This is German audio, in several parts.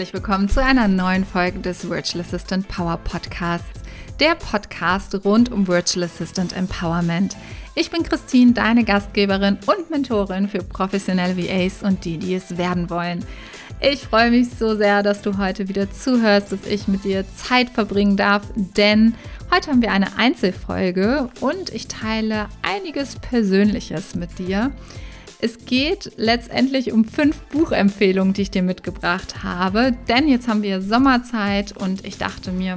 herzlich willkommen zu einer neuen Folge des Virtual Assistant Power Podcasts, der Podcast rund um Virtual Assistant Empowerment. Ich bin Christine, deine Gastgeberin und Mentorin für professionelle VAs und die, die es werden wollen. Ich freue mich so sehr, dass du heute wieder zuhörst, dass ich mit dir Zeit verbringen darf, denn heute haben wir eine Einzelfolge und ich teile einiges Persönliches mit dir. Es geht letztendlich um fünf Buchempfehlungen, die ich dir mitgebracht habe, denn jetzt haben wir Sommerzeit und ich dachte mir,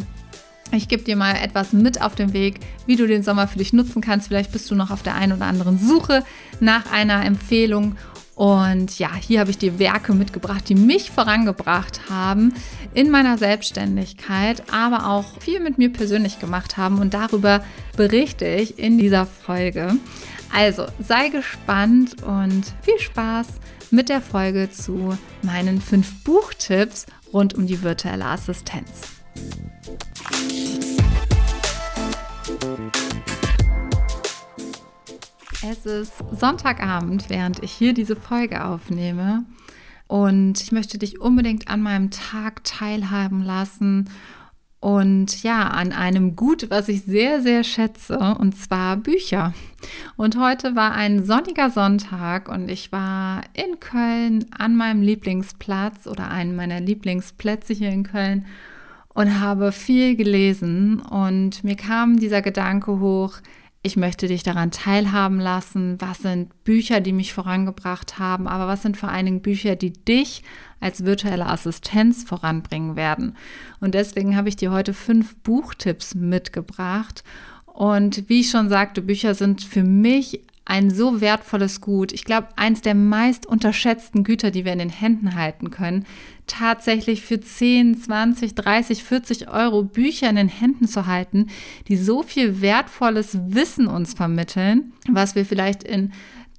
ich gebe dir mal etwas mit auf den Weg, wie du den Sommer für dich nutzen kannst. Vielleicht bist du noch auf der einen oder anderen Suche nach einer Empfehlung. Und ja, hier habe ich dir Werke mitgebracht, die mich vorangebracht haben in meiner Selbstständigkeit, aber auch viel mit mir persönlich gemacht haben. Und darüber berichte ich in dieser Folge. Also sei gespannt und viel Spaß mit der Folge zu meinen fünf Buchtipps rund um die virtuelle Assistenz. Es ist Sonntagabend, während ich hier diese Folge aufnehme. Und ich möchte dich unbedingt an meinem Tag teilhaben lassen und ja, an einem Gut, was ich sehr, sehr schätze, und zwar Bücher. Und heute war ein sonniger Sonntag und ich war in Köln an meinem Lieblingsplatz oder einem meiner Lieblingsplätze hier in Köln und habe viel gelesen und mir kam dieser Gedanke hoch, ich möchte dich daran teilhaben lassen, was sind Bücher, die mich vorangebracht haben, aber was sind vor allen Dingen Bücher, die dich als virtuelle Assistenz voranbringen werden. Und deswegen habe ich dir heute fünf Buchtipps mitgebracht. Und wie ich schon sagte, Bücher sind für mich ein so wertvolles Gut. Ich glaube, eins der meist unterschätzten Güter, die wir in den Händen halten können, tatsächlich für 10, 20, 30, 40 Euro Bücher in den Händen zu halten, die so viel wertvolles Wissen uns vermitteln, was wir vielleicht in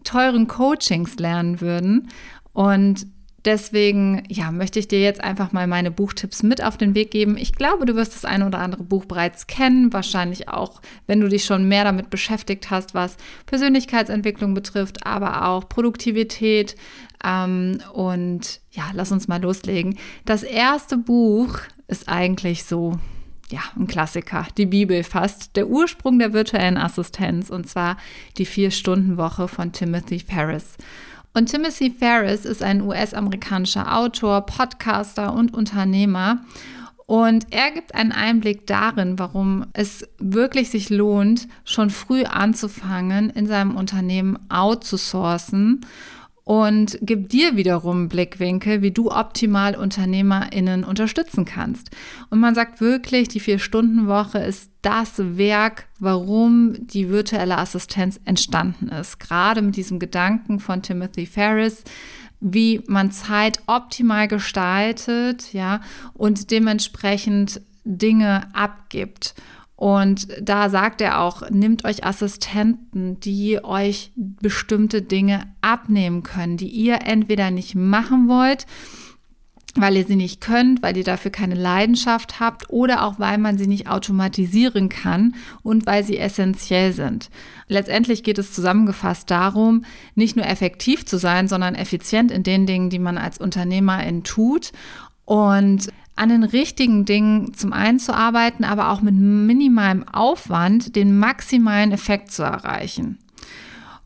teuren Coachings lernen würden. Und Deswegen, ja, möchte ich dir jetzt einfach mal meine Buchtipps mit auf den Weg geben. Ich glaube, du wirst das eine oder andere Buch bereits kennen, wahrscheinlich auch, wenn du dich schon mehr damit beschäftigt hast, was Persönlichkeitsentwicklung betrifft, aber auch Produktivität. Ähm, und ja, lass uns mal loslegen. Das erste Buch ist eigentlich so, ja, ein Klassiker, die Bibel fast, der Ursprung der virtuellen Assistenz, und zwar die Vier-Stunden-Woche von Timothy Ferris. Und Timothy Ferris ist ein US-amerikanischer Autor, Podcaster und Unternehmer. Und er gibt einen Einblick darin, warum es wirklich sich lohnt, schon früh anzufangen, in seinem Unternehmen outzusourcen und gibt dir wiederum Blickwinkel, wie du optimal UnternehmerInnen unterstützen kannst. Und man sagt wirklich, die Vier-Stunden-Woche ist das Werk, warum die virtuelle Assistenz entstanden ist. Gerade mit diesem Gedanken von Timothy Ferris, wie man Zeit optimal gestaltet, ja, und dementsprechend Dinge abgibt. Und da sagt er auch, nehmt euch Assistenten, die euch bestimmte Dinge abnehmen können, die ihr entweder nicht machen wollt, weil ihr sie nicht könnt, weil ihr dafür keine Leidenschaft habt oder auch weil man sie nicht automatisieren kann und weil sie essentiell sind. Letztendlich geht es zusammengefasst darum, nicht nur effektiv zu sein, sondern effizient in den Dingen, die man als Unternehmerin tut. Und an den richtigen Dingen zum einen zu arbeiten, aber auch mit minimalem Aufwand den maximalen Effekt zu erreichen.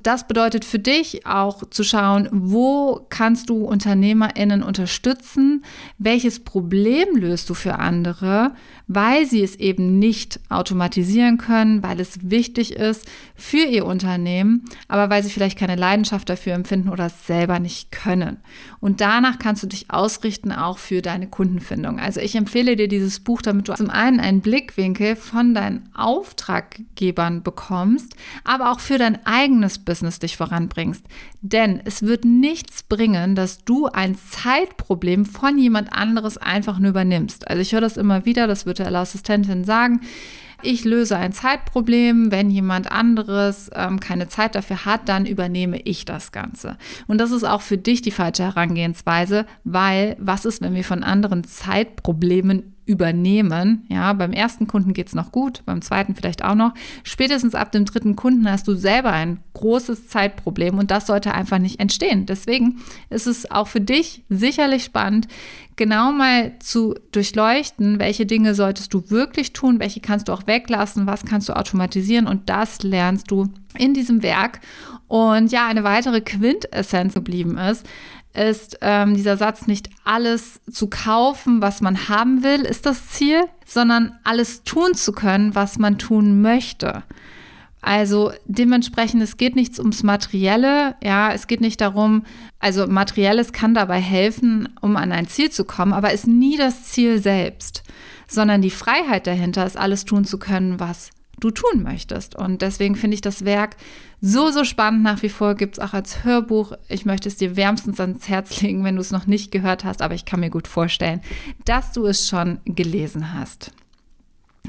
Das bedeutet für dich auch zu schauen, wo kannst du UnternehmerInnen unterstützen? Welches Problem löst du für andere? Weil sie es eben nicht automatisieren können, weil es wichtig ist für ihr Unternehmen, aber weil sie vielleicht keine Leidenschaft dafür empfinden oder es selber nicht können. Und danach kannst du dich ausrichten auch für deine Kundenfindung. Also ich empfehle dir dieses Buch, damit du zum einen einen Blickwinkel von deinen Auftraggebern bekommst, aber auch für dein eigenes Business dich voranbringst. Denn es wird nichts bringen, dass du ein Zeitproblem von jemand anderes einfach nur übernimmst. Also ich höre das immer wieder, das virtuelle Assistentin sagen. Ich löse ein Zeitproblem. Wenn jemand anderes ähm, keine Zeit dafür hat, dann übernehme ich das Ganze. Und das ist auch für dich die falsche Herangehensweise, weil was ist, wenn wir von anderen Zeitproblemen übernehmen. Ja, beim ersten Kunden geht es noch gut, beim zweiten vielleicht auch noch. Spätestens ab dem dritten Kunden hast du selber ein großes Zeitproblem und das sollte einfach nicht entstehen. Deswegen ist es auch für dich sicherlich spannend, genau mal zu durchleuchten, welche Dinge solltest du wirklich tun, welche kannst du auch weglassen, was kannst du automatisieren und das lernst du in diesem Werk. Und ja, eine weitere Quintessenz geblieben ist, ist ähm, dieser Satz, nicht alles zu kaufen, was man haben will, ist das Ziel, sondern alles tun zu können, was man tun möchte. Also dementsprechend, es geht nichts ums Materielle, ja, es geht nicht darum, also Materielles kann dabei helfen, um an ein Ziel zu kommen, aber ist nie das Ziel selbst, sondern die Freiheit dahinter ist, alles tun zu können, was du tun möchtest. Und deswegen finde ich das Werk so, so spannend nach wie vor. Gibt es auch als Hörbuch. Ich möchte es dir wärmstens ans Herz legen, wenn du es noch nicht gehört hast, aber ich kann mir gut vorstellen, dass du es schon gelesen hast.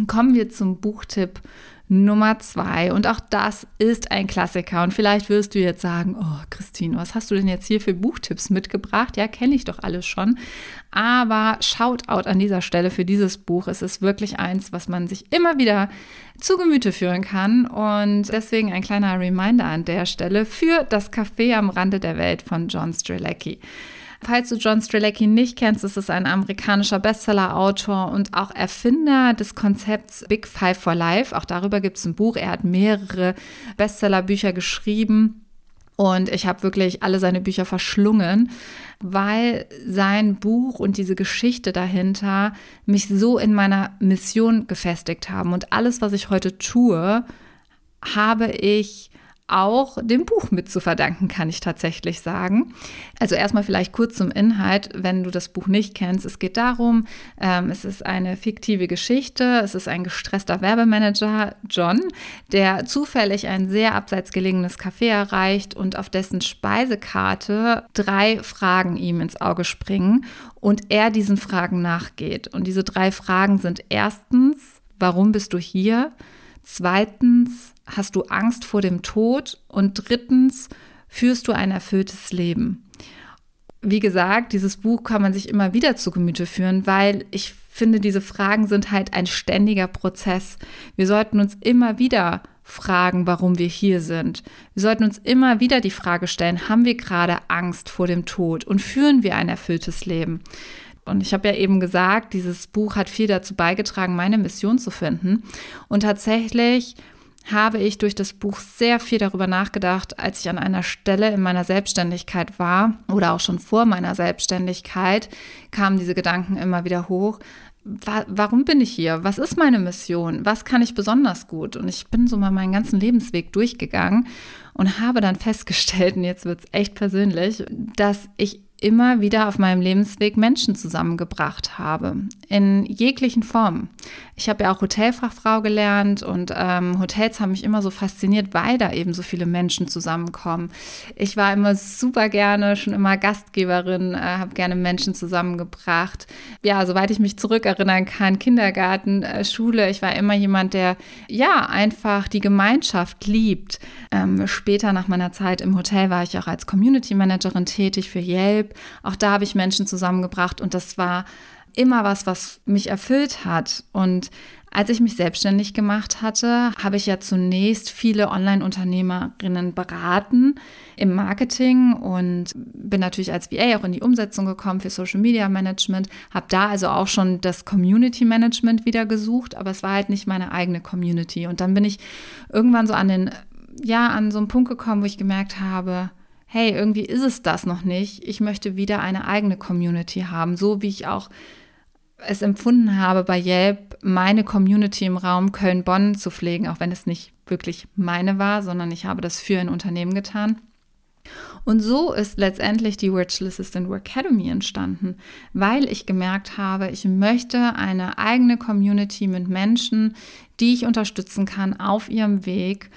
Kommen wir zum Buchtipp Nummer zwei. Und auch das ist ein Klassiker. Und vielleicht wirst du jetzt sagen, oh Christine, was hast du denn jetzt hier für Buchtipps mitgebracht? Ja, kenne ich doch alles schon. Aber Shoutout an dieser Stelle für dieses Buch. Es ist wirklich eins, was man sich immer wieder zu Gemüte führen kann. Und deswegen ein kleiner Reminder an der Stelle für das Café am Rande der Welt von John Strelacki. Falls du John Strelacki nicht kennst, ist es ein amerikanischer Bestseller-Autor und auch Erfinder des Konzepts Big Five for Life. Auch darüber gibt es ein Buch. Er hat mehrere Bestseller-Bücher geschrieben. Und ich habe wirklich alle seine Bücher verschlungen, weil sein Buch und diese Geschichte dahinter mich so in meiner Mission gefestigt haben. Und alles, was ich heute tue, habe ich auch dem Buch mit zu verdanken, kann ich tatsächlich sagen. Also erstmal vielleicht kurz zum Inhalt, wenn du das Buch nicht kennst. Es geht darum, ähm, es ist eine fiktive Geschichte, es ist ein gestresster Werbemanager, John, der zufällig ein sehr abseits gelegenes Café erreicht und auf dessen Speisekarte drei Fragen ihm ins Auge springen und er diesen Fragen nachgeht. Und diese drei Fragen sind erstens, warum bist du hier? Zweitens, hast du Angst vor dem Tod? Und drittens, führst du ein erfülltes Leben? Wie gesagt, dieses Buch kann man sich immer wieder zu Gemüte führen, weil ich finde, diese Fragen sind halt ein ständiger Prozess. Wir sollten uns immer wieder fragen, warum wir hier sind. Wir sollten uns immer wieder die Frage stellen, haben wir gerade Angst vor dem Tod und führen wir ein erfülltes Leben? Und ich habe ja eben gesagt, dieses Buch hat viel dazu beigetragen, meine Mission zu finden. Und tatsächlich habe ich durch das Buch sehr viel darüber nachgedacht, als ich an einer Stelle in meiner Selbstständigkeit war oder auch schon vor meiner Selbstständigkeit, kamen diese Gedanken immer wieder hoch. Warum bin ich hier? Was ist meine Mission? Was kann ich besonders gut? Und ich bin so mal meinen ganzen Lebensweg durchgegangen und habe dann festgestellt, und jetzt wird es echt persönlich, dass ich immer wieder auf meinem Lebensweg Menschen zusammengebracht habe, in jeglichen Formen. Ich habe ja auch Hotelfachfrau gelernt und ähm, Hotels haben mich immer so fasziniert, weil da eben so viele Menschen zusammenkommen. Ich war immer super gerne, schon immer Gastgeberin, äh, habe gerne Menschen zusammengebracht. Ja, soweit ich mich zurückerinnern kann, Kindergarten, äh, Schule, ich war immer jemand, der ja einfach die Gemeinschaft liebt. Ähm, später nach meiner Zeit im Hotel war ich auch als Community Managerin tätig für Yelp auch da habe ich Menschen zusammengebracht und das war immer was, was mich erfüllt hat. Und als ich mich selbstständig gemacht hatte, habe ich ja zunächst viele Online-Unternehmerinnen beraten im Marketing und bin natürlich als VA auch in die Umsetzung gekommen für Social Media Management, habe da also auch schon das Community Management wieder gesucht, aber es war halt nicht meine eigene Community. Und dann bin ich irgendwann so an den, ja, an so einen Punkt gekommen, wo ich gemerkt habe, hey, irgendwie ist es das noch nicht. Ich möchte wieder eine eigene Community haben, so wie ich auch es empfunden habe, bei Yelp meine Community im Raum Köln-Bonn zu pflegen, auch wenn es nicht wirklich meine war, sondern ich habe das für ein Unternehmen getan. Und so ist letztendlich die Virtual Assistant Work Academy entstanden, weil ich gemerkt habe, ich möchte eine eigene Community mit Menschen, die ich unterstützen kann auf ihrem Weg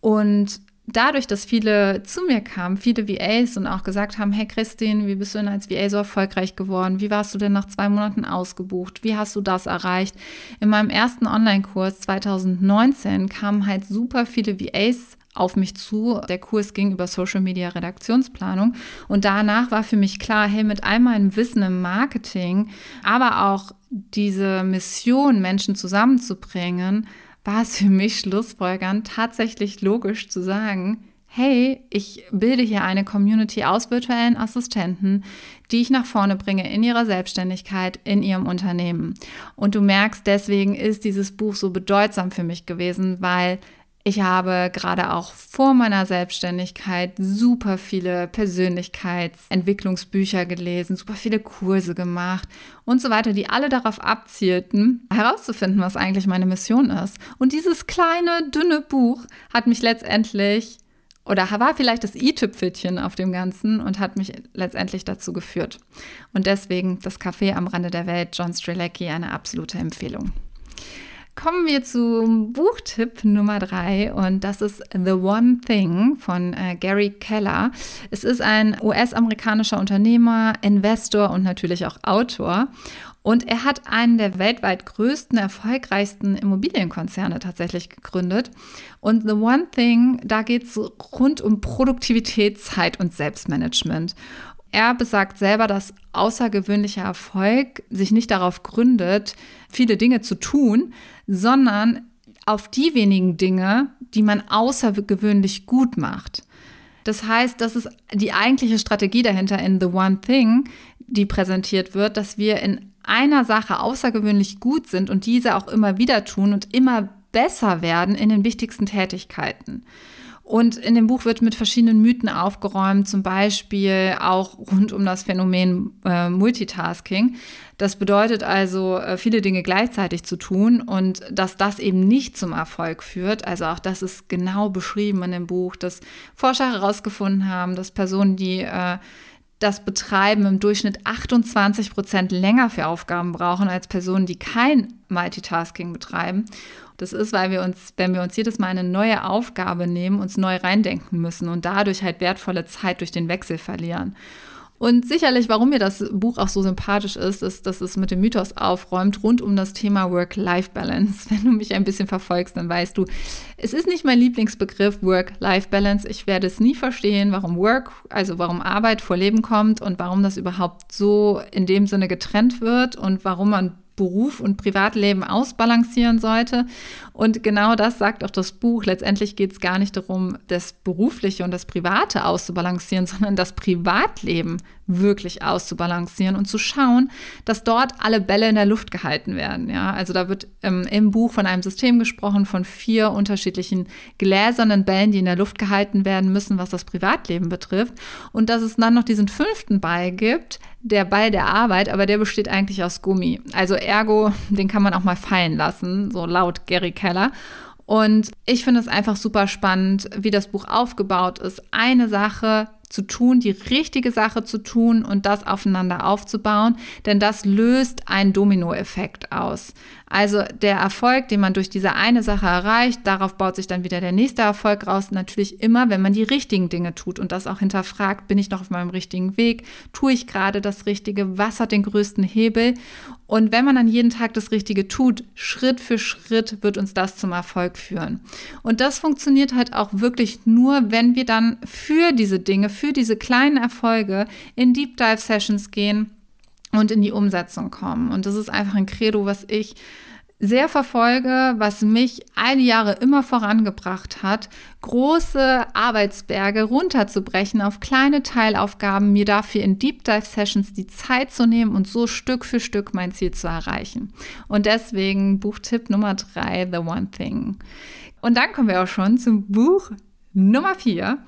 und dadurch, dass viele zu mir kamen, viele VAs und auch gesagt haben, hey Christine, wie bist du denn als VA so erfolgreich geworden? Wie warst du denn nach zwei Monaten ausgebucht? Wie hast du das erreicht? In meinem ersten Online-Kurs 2019 kamen halt super viele VAs auf mich zu. Der Kurs ging über Social Media Redaktionsplanung und danach war für mich klar, hey, mit all meinem Wissen im Marketing, aber auch diese Mission, Menschen zusammenzubringen, war es für mich schlussfolgernd tatsächlich logisch zu sagen, hey, ich bilde hier eine Community aus virtuellen Assistenten, die ich nach vorne bringe in ihrer Selbstständigkeit, in ihrem Unternehmen. Und du merkst, deswegen ist dieses Buch so bedeutsam für mich gewesen, weil ich habe gerade auch vor meiner Selbstständigkeit super viele Persönlichkeitsentwicklungsbücher gelesen, super viele Kurse gemacht und so weiter, die alle darauf abzielten, herauszufinden, was eigentlich meine Mission ist. Und dieses kleine, dünne Buch hat mich letztendlich oder war vielleicht das i-Tüpfelchen auf dem Ganzen und hat mich letztendlich dazu geführt. Und deswegen das Café am Rande der Welt, John Strelecki, eine absolute Empfehlung. Kommen wir zum Buchtipp Nummer drei und das ist The One Thing von äh, Gary Keller. Es ist ein US-amerikanischer Unternehmer, Investor und natürlich auch Autor. Und er hat einen der weltweit größten, erfolgreichsten Immobilienkonzerne tatsächlich gegründet. Und The One Thing, da geht es rund um Produktivität, Zeit und Selbstmanagement. Er besagt selber, dass außergewöhnlicher Erfolg sich nicht darauf gründet, viele Dinge zu tun, sondern auf die wenigen Dinge, die man außergewöhnlich gut macht. Das heißt, das ist die eigentliche Strategie dahinter in The One Thing, die präsentiert wird, dass wir in einer Sache außergewöhnlich gut sind und diese auch immer wieder tun und immer besser werden in den wichtigsten Tätigkeiten. Und in dem Buch wird mit verschiedenen Mythen aufgeräumt, zum Beispiel auch rund um das Phänomen äh, Multitasking. Das bedeutet also, äh, viele Dinge gleichzeitig zu tun und dass das eben nicht zum Erfolg führt. Also auch das ist genau beschrieben in dem Buch, dass Forscher herausgefunden haben, dass Personen, die äh, das Betreiben im Durchschnitt 28 Prozent länger für Aufgaben brauchen als Personen, die kein Multitasking betreiben. Das ist, weil wir uns, wenn wir uns jedes Mal eine neue Aufgabe nehmen, uns neu reindenken müssen und dadurch halt wertvolle Zeit durch den Wechsel verlieren. Und sicherlich, warum mir das Buch auch so sympathisch ist, ist, dass es mit dem Mythos aufräumt rund um das Thema Work-Life-Balance. Wenn du mich ein bisschen verfolgst, dann weißt du, es ist nicht mein Lieblingsbegriff Work-Life-Balance. Ich werde es nie verstehen, warum Work, also warum Arbeit vor Leben kommt und warum das überhaupt so in dem Sinne getrennt wird und warum man Beruf und Privatleben ausbalancieren sollte. Und genau das sagt auch das Buch. Letztendlich geht es gar nicht darum, das Berufliche und das Private auszubalancieren, sondern das Privatleben wirklich auszubalancieren und zu schauen, dass dort alle Bälle in der Luft gehalten werden. Ja, also da wird ähm, im Buch von einem System gesprochen, von vier unterschiedlichen gläsernen Bällen, die in der Luft gehalten werden müssen, was das Privatleben betrifft. Und dass es dann noch diesen fünften Ball gibt, der Ball der Arbeit, aber der besteht eigentlich aus Gummi. Also ergo, den kann man auch mal fallen lassen, so laut Gary Keller. Und ich finde es einfach super spannend, wie das Buch aufgebaut ist. Eine Sache zu tun, die richtige Sache zu tun und das aufeinander aufzubauen, denn das löst einen Dominoeffekt aus. Also der Erfolg, den man durch diese eine Sache erreicht, darauf baut sich dann wieder der nächste Erfolg raus. Natürlich immer, wenn man die richtigen Dinge tut und das auch hinterfragt, bin ich noch auf meinem richtigen Weg? Tue ich gerade das Richtige? Was hat den größten Hebel? Und wenn man dann jeden Tag das Richtige tut, Schritt für Schritt wird uns das zum Erfolg führen. Und das funktioniert halt auch wirklich nur, wenn wir dann für diese Dinge, für diese kleinen Erfolge in Deep Dive Sessions gehen und in die Umsetzung kommen. Und das ist einfach ein Credo, was ich sehr verfolge, was mich all die Jahre immer vorangebracht hat, große Arbeitsberge runterzubrechen auf kleine Teilaufgaben, mir dafür in Deep Dive Sessions die Zeit zu nehmen und so Stück für Stück mein Ziel zu erreichen. Und deswegen Buchtipp Nummer drei, The One Thing. Und dann kommen wir auch schon zum Buch Nummer vier.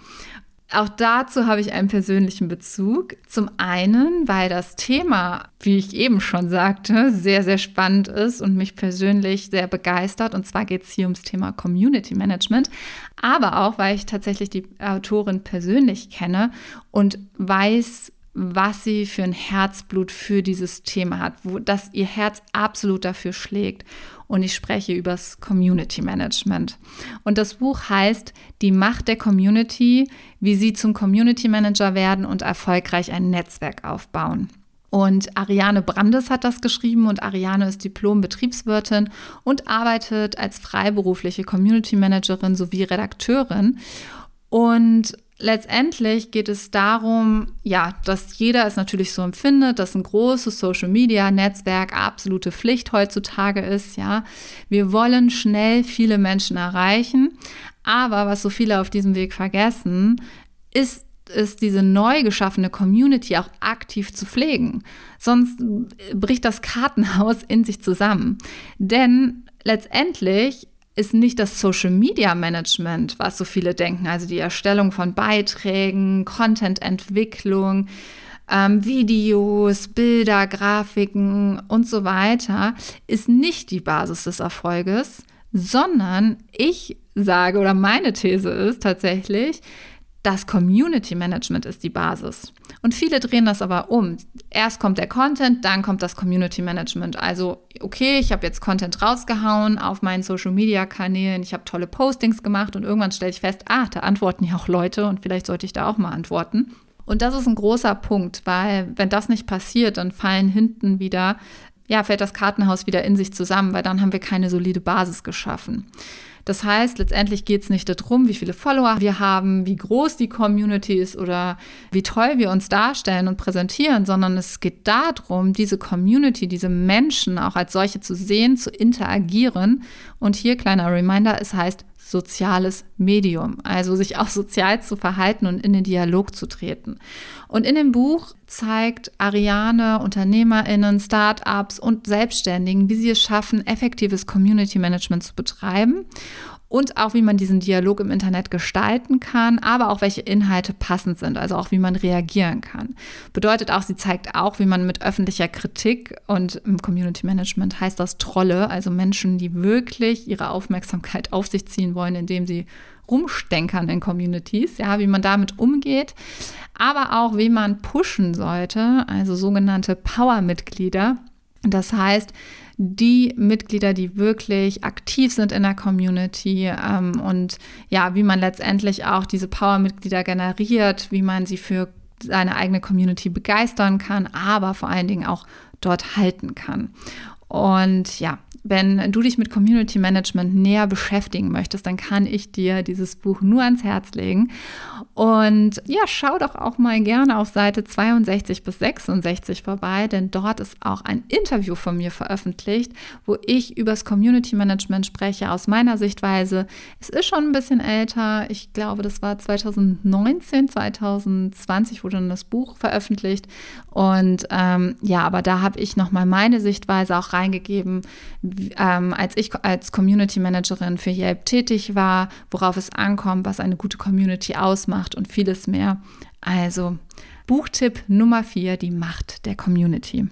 Auch dazu habe ich einen persönlichen Bezug. Zum einen, weil das Thema, wie ich eben schon sagte, sehr, sehr spannend ist und mich persönlich sehr begeistert. Und zwar geht es hier ums Thema Community Management. Aber auch, weil ich tatsächlich die Autorin persönlich kenne und weiß, was sie für ein Herzblut für dieses Thema hat, wo dass ihr Herz absolut dafür schlägt. Und ich spreche über das Community Management. Und das Buch heißt Die Macht der Community, wie Sie zum Community Manager werden und erfolgreich ein Netzwerk aufbauen. Und Ariane Brandes hat das geschrieben und Ariane ist Diplom-Betriebswirtin und arbeitet als freiberufliche Community Managerin sowie Redakteurin. Und letztendlich geht es darum, ja, dass jeder es natürlich so empfindet, dass ein großes Social Media Netzwerk absolute Pflicht heutzutage ist, ja. Wir wollen schnell viele Menschen erreichen, aber was so viele auf diesem Weg vergessen, ist ist diese neu geschaffene Community auch aktiv zu pflegen. Sonst bricht das Kartenhaus in sich zusammen. Denn letztendlich ist nicht das Social Media Management, was so viele denken, also die Erstellung von Beiträgen, Content-Entwicklung, ähm, Videos, Bilder, Grafiken und so weiter, ist nicht die Basis des Erfolges, sondern ich sage oder meine These ist tatsächlich, das Community Management ist die Basis. Und viele drehen das aber um. Erst kommt der Content, dann kommt das Community Management. Also, okay, ich habe jetzt Content rausgehauen auf meinen Social Media Kanälen, ich habe tolle Postings gemacht und irgendwann stelle ich fest, ah, da antworten ja auch Leute und vielleicht sollte ich da auch mal antworten. Und das ist ein großer Punkt, weil wenn das nicht passiert, dann fallen hinten wieder, ja, fällt das Kartenhaus wieder in sich zusammen, weil dann haben wir keine solide Basis geschaffen. Das heißt, letztendlich geht es nicht darum, wie viele Follower wir haben, wie groß die Community ist oder wie toll wir uns darstellen und präsentieren, sondern es geht darum, diese Community, diese Menschen auch als solche zu sehen, zu interagieren. Und hier kleiner Reminder, es heißt soziales Medium, also sich auch sozial zu verhalten und in den Dialog zu treten. Und in dem Buch zeigt Ariane Unternehmerinnen, Startups und Selbstständigen, wie sie es schaffen, effektives Community Management zu betreiben und auch wie man diesen Dialog im Internet gestalten kann, aber auch welche Inhalte passend sind, also auch wie man reagieren kann. Bedeutet auch, sie zeigt auch, wie man mit öffentlicher Kritik und im Community Management heißt das Trolle, also Menschen, die wirklich ihre Aufmerksamkeit auf sich ziehen wollen, indem sie rumstenkern in Communities, ja, wie man damit umgeht, aber auch wie man pushen sollte, also sogenannte Power-Mitglieder. Das heißt, die Mitglieder, die wirklich aktiv sind in der Community ähm, und ja, wie man letztendlich auch diese Power-Mitglieder generiert, wie man sie für seine eigene Community begeistern kann, aber vor allen Dingen auch dort halten kann. Und ja, wenn du dich mit Community Management näher beschäftigen möchtest, dann kann ich dir dieses Buch nur ans Herz legen. Und ja, schau doch auch mal gerne auf Seite 62 bis 66 vorbei, denn dort ist auch ein Interview von mir veröffentlicht, wo ich über das Community Management spreche aus meiner Sichtweise. Es ist schon ein bisschen älter. Ich glaube, das war 2019, 2020 wurde dann das Buch veröffentlicht. Und ähm, ja, aber da habe ich nochmal meine Sichtweise auch reingegeben, ähm, als ich als Community Managerin für Yelp tätig war, worauf es ankommt, was eine gute Community ausmacht und vieles mehr. Also Buchtipp Nummer 4, die Macht der Community.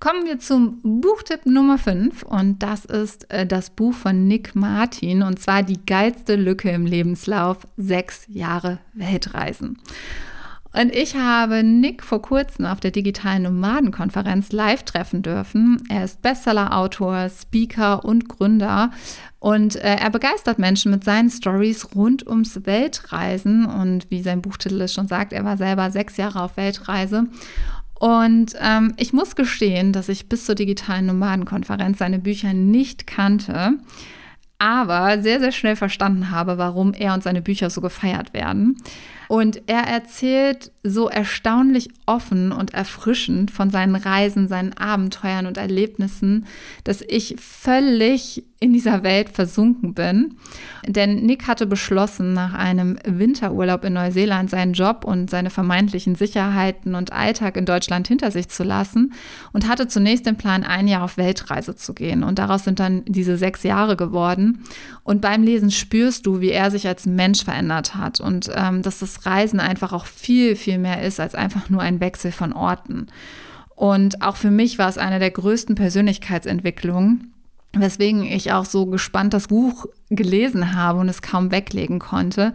Kommen wir zum Buchtipp Nummer 5 und das ist äh, das Buch von Nick Martin und zwar Die geilste Lücke im Lebenslauf, sechs Jahre Weltreisen. Und ich habe Nick vor kurzem auf der digitalen Nomadenkonferenz live treffen dürfen. Er ist Bestseller-Autor, Speaker und Gründer. Und äh, er begeistert Menschen mit seinen Stories rund ums Weltreisen. Und wie sein Buchtitel es schon sagt, er war selber sechs Jahre auf Weltreise. Und ähm, ich muss gestehen, dass ich bis zur digitalen Nomadenkonferenz seine Bücher nicht kannte aber sehr, sehr schnell verstanden habe, warum er und seine Bücher so gefeiert werden. Und er erzählt so erstaunlich offen und erfrischend von seinen Reisen, seinen Abenteuern und Erlebnissen, dass ich völlig in dieser Welt versunken bin. Denn Nick hatte beschlossen, nach einem Winterurlaub in Neuseeland seinen Job und seine vermeintlichen Sicherheiten und Alltag in Deutschland hinter sich zu lassen und hatte zunächst den Plan, ein Jahr auf Weltreise zu gehen. Und daraus sind dann diese sechs Jahre geworden. Und beim Lesen spürst du, wie er sich als Mensch verändert hat und ähm, dass das Reisen einfach auch viel, viel mehr ist als einfach nur ein Wechsel von Orten. Und auch für mich war es eine der größten Persönlichkeitsentwicklungen weswegen ich auch so gespannt das Buch gelesen habe und es kaum weglegen konnte.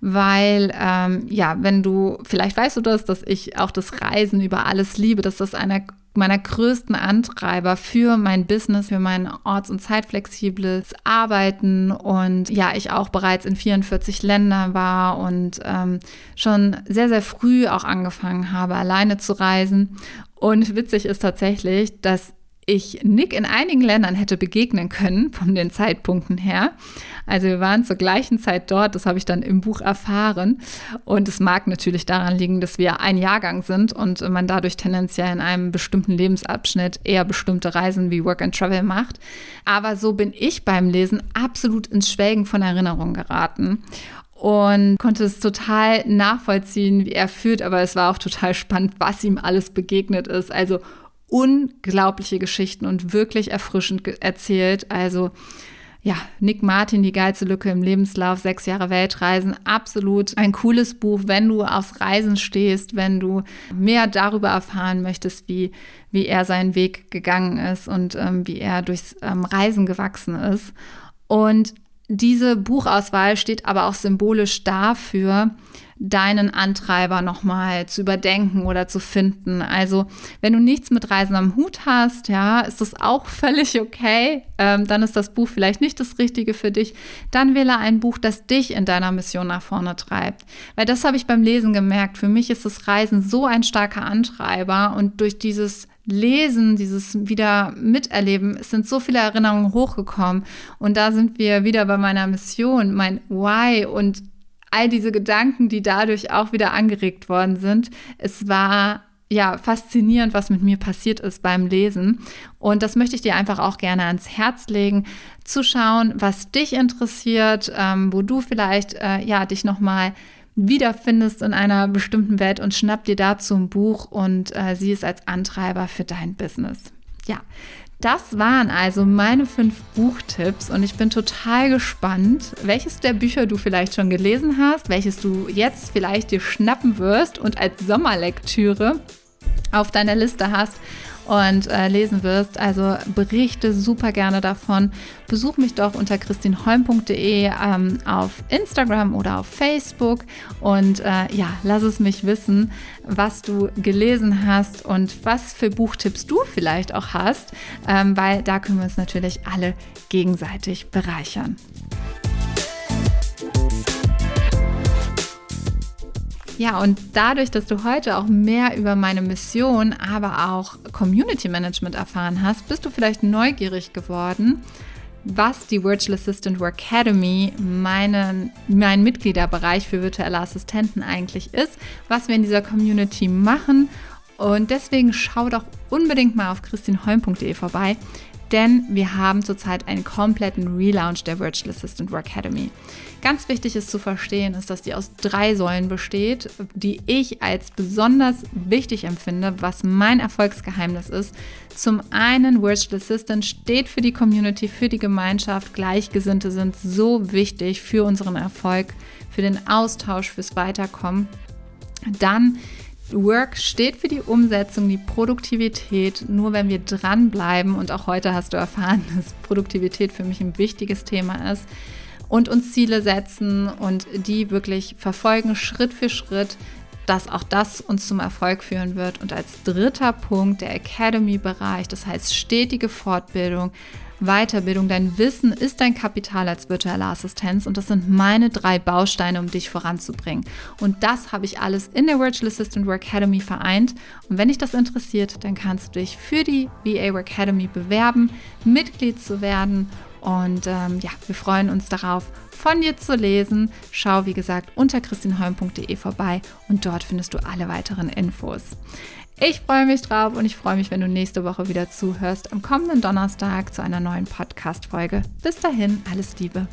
Weil, ähm, ja, wenn du, vielleicht weißt du das, dass ich auch das Reisen über alles liebe, dass das einer meiner größten Antreiber für mein Business, für mein orts- und zeitflexibles Arbeiten und ja, ich auch bereits in 44 Ländern war und ähm, schon sehr, sehr früh auch angefangen habe, alleine zu reisen. Und witzig ist tatsächlich, dass ich Nick in einigen Ländern hätte begegnen können, von den Zeitpunkten her. Also wir waren zur gleichen Zeit dort, das habe ich dann im Buch erfahren. Und es mag natürlich daran liegen, dass wir ein Jahrgang sind und man dadurch tendenziell in einem bestimmten Lebensabschnitt eher bestimmte Reisen wie Work and Travel macht. Aber so bin ich beim Lesen absolut ins Schwelgen von Erinnerungen geraten und konnte es total nachvollziehen, wie er fühlt, aber es war auch total spannend, was ihm alles begegnet ist. Also unglaubliche Geschichten und wirklich erfrischend erzählt. Also ja, Nick Martin, die geilste Lücke im Lebenslauf, sechs Jahre Weltreisen, absolut ein cooles Buch, wenn du aufs Reisen stehst, wenn du mehr darüber erfahren möchtest, wie, wie er seinen Weg gegangen ist und ähm, wie er durchs ähm, Reisen gewachsen ist. Und diese Buchauswahl steht aber auch symbolisch dafür, deinen Antreiber nochmal zu überdenken oder zu finden. Also wenn du nichts mit Reisen am Hut hast, ja, ist das auch völlig okay. Ähm, dann ist das Buch vielleicht nicht das Richtige für dich. Dann wähle ein Buch, das dich in deiner Mission nach vorne treibt. Weil das habe ich beim Lesen gemerkt. Für mich ist das Reisen so ein starker Antreiber und durch dieses Lesen, dieses wieder miterleben, es sind so viele Erinnerungen hochgekommen. Und da sind wir wieder bei meiner Mission, mein Why und all diese Gedanken, die dadurch auch wieder angeregt worden sind. Es war ja faszinierend, was mit mir passiert ist beim Lesen. Und das möchte ich dir einfach auch gerne ans Herz legen, zu schauen, was dich interessiert, ähm, wo du vielleicht äh, ja dich nochmal wiederfindest in einer bestimmten Welt und schnapp dir dazu ein Buch und äh, sieh es als Antreiber für dein Business. Ja, das waren also meine fünf Buchtipps und ich bin total gespannt, welches der Bücher du vielleicht schon gelesen hast, welches du jetzt vielleicht dir schnappen wirst und als Sommerlektüre auf deiner Liste hast und äh, lesen wirst. Also berichte super gerne davon. Besuch mich doch unter christinholm.de ähm, auf Instagram oder auf Facebook und äh, ja, lass es mich wissen, was du gelesen hast und was für Buchtipps du vielleicht auch hast, ähm, weil da können wir uns natürlich alle gegenseitig bereichern. Ja, und dadurch, dass du heute auch mehr über meine Mission, aber auch Community Management erfahren hast, bist du vielleicht neugierig geworden, was die Virtual Assistant Work Academy, meinen, mein Mitgliederbereich für virtuelle Assistenten eigentlich ist, was wir in dieser Community machen. Und deswegen schau doch unbedingt mal auf christinholm.de vorbei denn wir haben zurzeit einen kompletten Relaunch der Virtual Assistant Work Academy. Ganz wichtig ist zu verstehen, ist, dass die aus drei Säulen besteht, die ich als besonders wichtig empfinde, was mein Erfolgsgeheimnis ist. Zum einen, Virtual Assistant steht für die Community, für die Gemeinschaft. Gleichgesinnte sind so wichtig für unseren Erfolg, für den Austausch, fürs Weiterkommen. Dann Work steht für die Umsetzung, die Produktivität. Nur wenn wir dranbleiben, und auch heute hast du erfahren, dass Produktivität für mich ein wichtiges Thema ist, und uns Ziele setzen und die wirklich verfolgen, Schritt für Schritt, dass auch das uns zum Erfolg führen wird. Und als dritter Punkt der Academy-Bereich, das heißt stetige Fortbildung, Weiterbildung, dein Wissen ist dein Kapital als virtuelle Assistenz und das sind meine drei Bausteine, um dich voranzubringen. Und das habe ich alles in der Virtual Assistant Work Academy vereint. Und wenn dich das interessiert, dann kannst du dich für die VA Work Academy bewerben, Mitglied zu werden. Und ähm, ja, wir freuen uns darauf, von dir zu lesen. Schau, wie gesagt, unter christinholm.de vorbei und dort findest du alle weiteren Infos. Ich freue mich drauf und ich freue mich, wenn du nächste Woche wieder zuhörst am kommenden Donnerstag zu einer neuen Podcast-Folge. Bis dahin, alles Liebe.